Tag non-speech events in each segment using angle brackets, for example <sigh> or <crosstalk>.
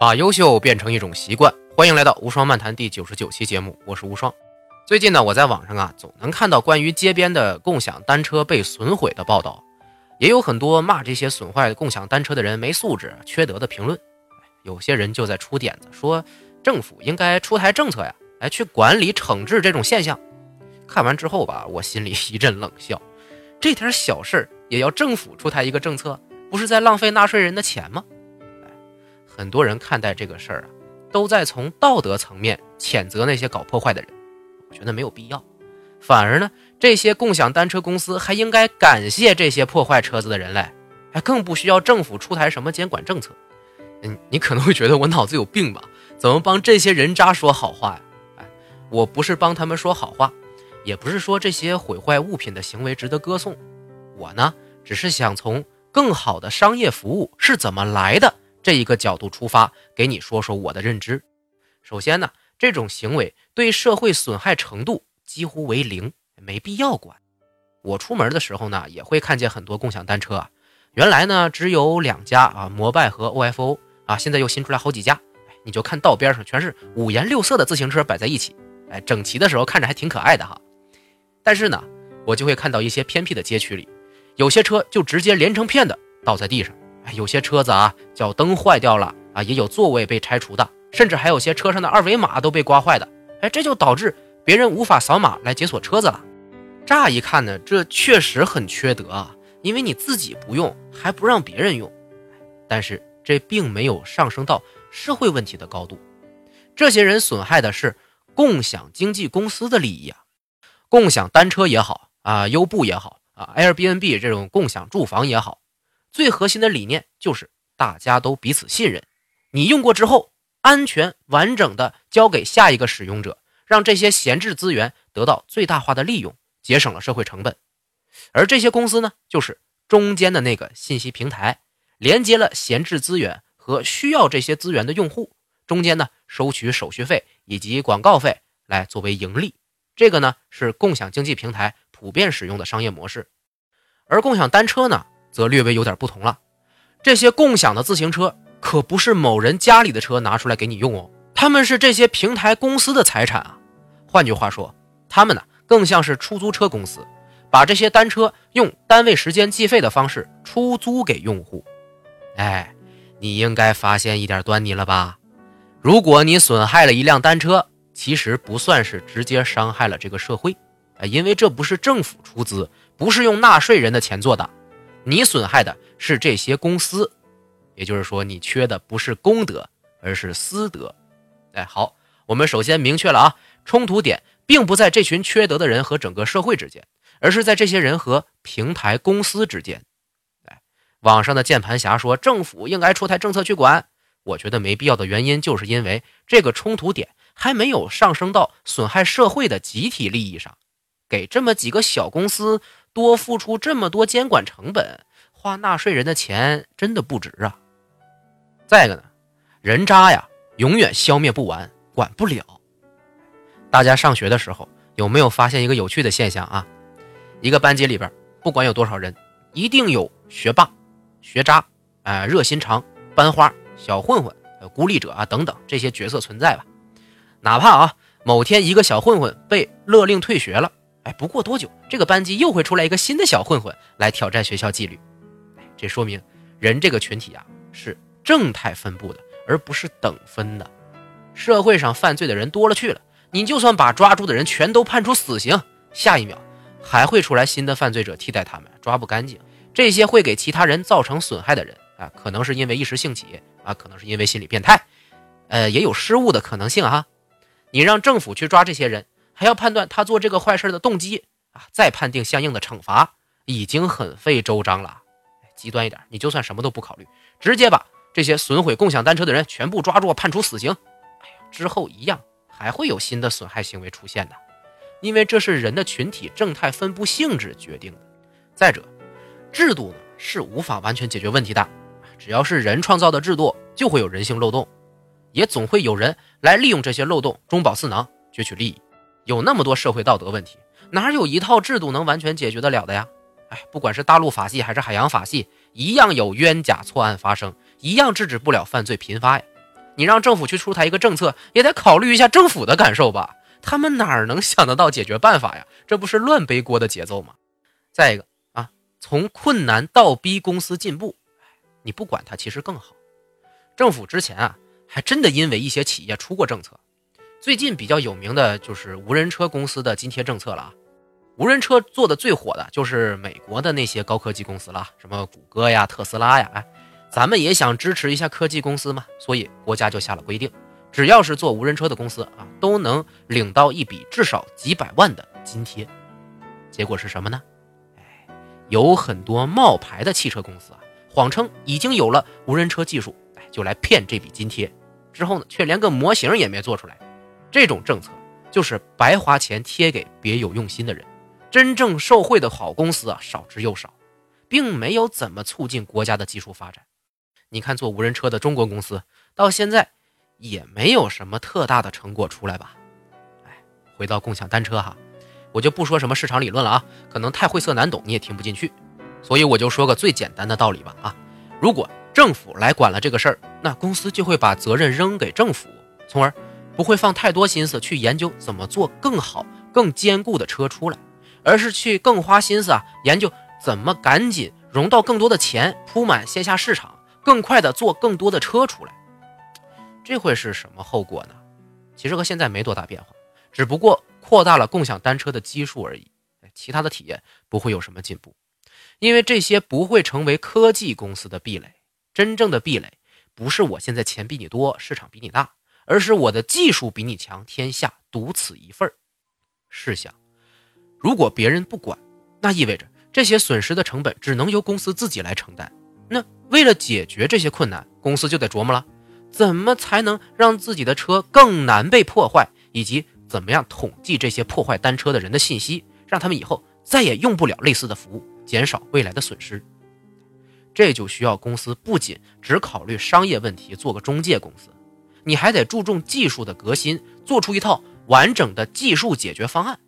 把优秀变成一种习惯，欢迎来到无双漫谈第九十九期节目，我是无双。最近呢，我在网上啊，总能看到关于街边的共享单车被损毁的报道，也有很多骂这些损坏共享单车的人没素质、缺德的评论。有些人就在出点子，说政府应该出台政策呀，来去管理惩治这种现象。看完之后吧，我心里 <laughs> 一阵冷笑，这点小事也要政府出台一个政策，不是在浪费纳税人的钱吗？很多人看待这个事儿啊，都在从道德层面谴责那些搞破坏的人。我觉得没有必要，反而呢，这些共享单车公司还应该感谢这些破坏车子的人类，还更不需要政府出台什么监管政策。嗯，你可能会觉得我脑子有病吧？怎么帮这些人渣说好话呀？哎，我不是帮他们说好话，也不是说这些毁坏物品的行为值得歌颂。我呢，只是想从更好的商业服务是怎么来的。这一个角度出发，给你说说我的认知。首先呢，这种行为对社会损害程度几乎为零，没必要管。我出门的时候呢，也会看见很多共享单车啊。原来呢只有两家啊，摩拜和 OFO 啊，现在又新出来好几家。你就看道边上全是五颜六色的自行车摆在一起，哎，整齐的时候看着还挺可爱的哈。但是呢，我就会看到一些偏僻的街区里，有些车就直接连成片的倒在地上。有些车子啊，脚蹬坏掉了啊，也有座位被拆除的，甚至还有些车上的二维码都被刮坏的。哎，这就导致别人无法扫码来解锁车子了。乍一看呢，这确实很缺德啊，因为你自己不用，还不让别人用。但是这并没有上升到社会问题的高度。这些人损害的是共享经纪公司的利益啊，共享单车也好啊，优步也好啊，Airbnb 这种共享住房也好。最核心的理念就是大家都彼此信任，你用过之后，安全完整的交给下一个使用者，让这些闲置资源得到最大化的利用，节省了社会成本。而这些公司呢，就是中间的那个信息平台，连接了闲置资源和需要这些资源的用户，中间呢收取手续费以及广告费来作为盈利。这个呢是共享经济平台普遍使用的商业模式，而共享单车呢？则略微有点不同了，这些共享的自行车可不是某人家里的车拿出来给你用哦，他们是这些平台公司的财产啊。换句话说，他们呢更像是出租车公司，把这些单车用单位时间计费的方式出租给用户。哎，你应该发现一点端倪了吧？如果你损害了一辆单车，其实不算是直接伤害了这个社会，啊，因为这不是政府出资，不是用纳税人的钱做的。你损害的是这些公司，也就是说，你缺的不是公德，而是私德。哎，好，我们首先明确了啊，冲突点并不在这群缺德的人和整个社会之间，而是在这些人和平台公司之间。哎，网上的键盘侠说政府应该出台政策去管，我觉得没必要的原因，就是因为这个冲突点还没有上升到损害社会的集体利益上，给这么几个小公司。多付出这么多监管成本，花纳税人的钱真的不值啊！再一个呢，人渣呀，永远消灭不完，管不了。大家上学的时候有没有发现一个有趣的现象啊？一个班级里边，不管有多少人，一定有学霸、学渣、啊热心肠、班花、小混混、孤立者啊等等这些角色存在吧？哪怕啊某天一个小混混被勒令退学了。哎，不过多久，这个班级又会出来一个新的小混混来挑战学校纪律。这说明人这个群体啊是正态分布的，而不是等分的。社会上犯罪的人多了去了，你就算把抓住的人全都判处死刑，下一秒还会出来新的犯罪者替代他们，抓不干净。这些会给其他人造成损害的人啊，可能是因为一时兴起啊，可能是因为心理变态，呃，也有失误的可能性哈。你让政府去抓这些人。还要判断他做这个坏事的动机啊，再判定相应的惩罚，已经很费周章了。极端一点，你就算什么都不考虑，直接把这些损毁共享单车的人全部抓住，判处死刑。哎呀，之后一样还会有新的损害行为出现的，因为这是人的群体正态分布性质决定的。再者，制度呢是无法完全解决问题的，只要是人创造的制度，就会有人性漏洞，也总会有人来利用这些漏洞，中饱私囊，攫取利益。有那么多社会道德问题，哪有一套制度能完全解决得了的呀？哎，不管是大陆法系还是海洋法系，一样有冤假错案发生，一样制止不了犯罪频发呀。你让政府去出台一个政策，也得考虑一下政府的感受吧？他们哪能想得到解决办法呀？这不是乱背锅的节奏吗？再一个啊，从困难倒逼公司进步，你不管它其实更好。政府之前啊，还真的因为一些企业出过政策。最近比较有名的就是无人车公司的津贴政策了啊。无人车做的最火的就是美国的那些高科技公司了，什么谷歌呀、特斯拉呀，哎，咱们也想支持一下科技公司嘛，所以国家就下了规定，只要是做无人车的公司啊，都能领到一笔至少几百万的津贴。结果是什么呢？哎，有很多冒牌的汽车公司啊，谎称已经有了无人车技术，哎，就来骗这笔津贴，之后呢，却连个模型也没做出来。这种政策就是白花钱贴给别有用心的人。真正受贿的好公司啊，少之又少，并没有怎么促进国家的技术发展。你看，做无人车的中国公司到现在也没有什么特大的成果出来吧？哎，回到共享单车哈，我就不说什么市场理论了啊，可能太晦涩难懂，你也听不进去。所以我就说个最简单的道理吧啊，如果政府来管了这个事儿，那公司就会把责任扔给政府，从而不会放太多心思去研究怎么做更好、更坚固的车出来。而是去更花心思啊，研究怎么赶紧融到更多的钱，铺满线下市场，更快的做更多的车出来。这会是什么后果呢？其实和现在没多大变化，只不过扩大了共享单车的基数而已。其他的体验不会有什么进步，因为这些不会成为科技公司的壁垒。真正的壁垒不是我现在钱比你多，市场比你大，而是我的技术比你强，天下独此一份试想。如果别人不管，那意味着这些损失的成本只能由公司自己来承担。那为了解决这些困难，公司就得琢磨了，怎么才能让自己的车更难被破坏，以及怎么样统计这些破坏单车的人的信息，让他们以后再也用不了类似的服务，减少未来的损失。这就需要公司不仅只考虑商业问题，做个中介公司，你还得注重技术的革新，做出一套完整的技术解决方案。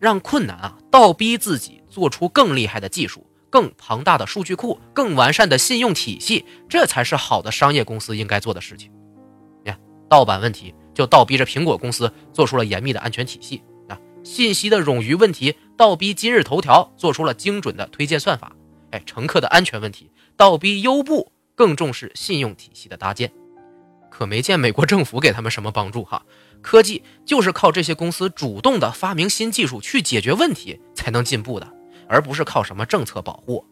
让困难啊倒逼自己做出更厉害的技术、更庞大的数据库、更完善的信用体系，这才是好的商业公司应该做的事情。你看，盗版问题就倒逼着苹果公司做出了严密的安全体系啊；信息的冗余问题倒逼今日头条做出了精准的推荐算法；哎，乘客的安全问题倒逼优步更重视信用体系的搭建。可没见美国政府给他们什么帮助哈。科技就是靠这些公司主动的发明新技术去解决问题才能进步的，而不是靠什么政策保护。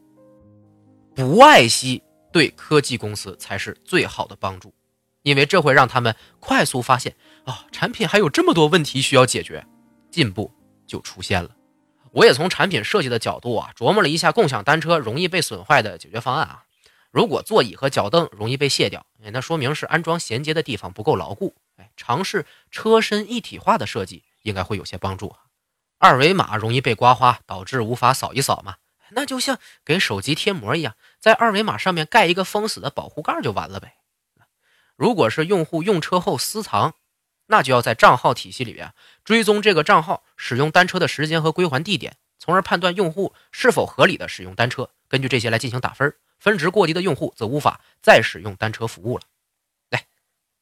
不爱惜对科技公司才是最好的帮助，因为这会让他们快速发现啊，产品还有这么多问题需要解决，进步就出现了。我也从产品设计的角度啊，琢磨了一下共享单车容易被损坏的解决方案啊。如果座椅和脚凳容易被卸掉，那说明是安装衔接的地方不够牢固。哎，尝试车身一体化的设计应该会有些帮助。二维码容易被刮花，导致无法扫一扫嘛？那就像给手机贴膜一样，在二维码上面盖一个封死的保护盖就完了呗。如果是用户用车后私藏，那就要在账号体系里边追踪这个账号使用单车的时间和归还地点，从而判断用户是否合理的使用单车，根据这些来进行打分。分值过低的用户则无法再使用单车服务了。来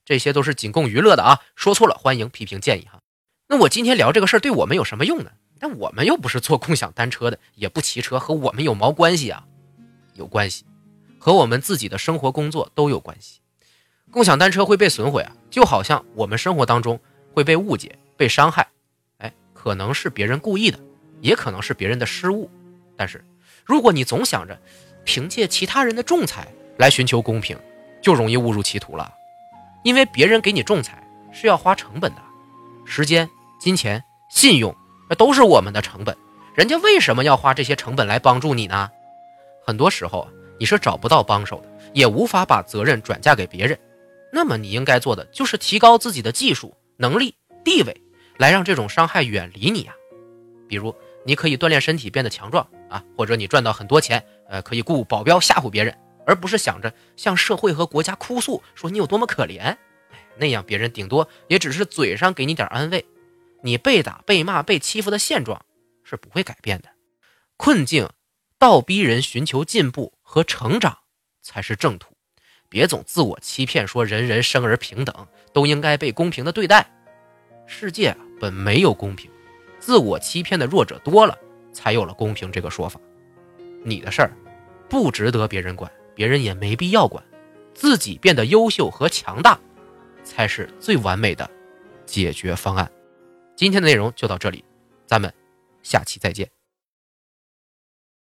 这些都是仅供娱乐的啊！说错了，欢迎批评建议哈。那我今天聊这个事儿对我们有什么用呢？但我们又不是做共享单车的，也不骑车，和我们有毛关系啊？有关系，和我们自己的生活工作都有关系。共享单车会被损毁啊，就好像我们生活当中会被误解、被伤害。哎，可能是别人故意的，也可能是别人的失误。但是，如果你总想着凭借其他人的仲裁来寻求公平，就容易误入歧途了。因为别人给你仲裁是要花成本的，时间、金钱、信用，那都是我们的成本。人家为什么要花这些成本来帮助你呢？很多时候你是找不到帮手的，也无法把责任转嫁给别人。那么你应该做的就是提高自己的技术能力、地位，来让这种伤害远离你啊。比如，你可以锻炼身体变得强壮啊，或者你赚到很多钱，呃，可以雇保镖吓唬别人。而不是想着向社会和国家哭诉，说你有多么可怜，那样别人顶多也只是嘴上给你点安慰，你被打、被骂、被欺负的现状是不会改变的。困境倒逼人寻求进步和成长才是正途，别总自我欺骗，说人人生而平等，都应该被公平的对待。世界，本没有公平，自我欺骗的弱者多了，才有了公平这个说法。你的事儿不值得别人管，别人也没必要管，自己变得优秀和强大，才是最完美的解决方案。今天的内容就到这里，咱们下期再见。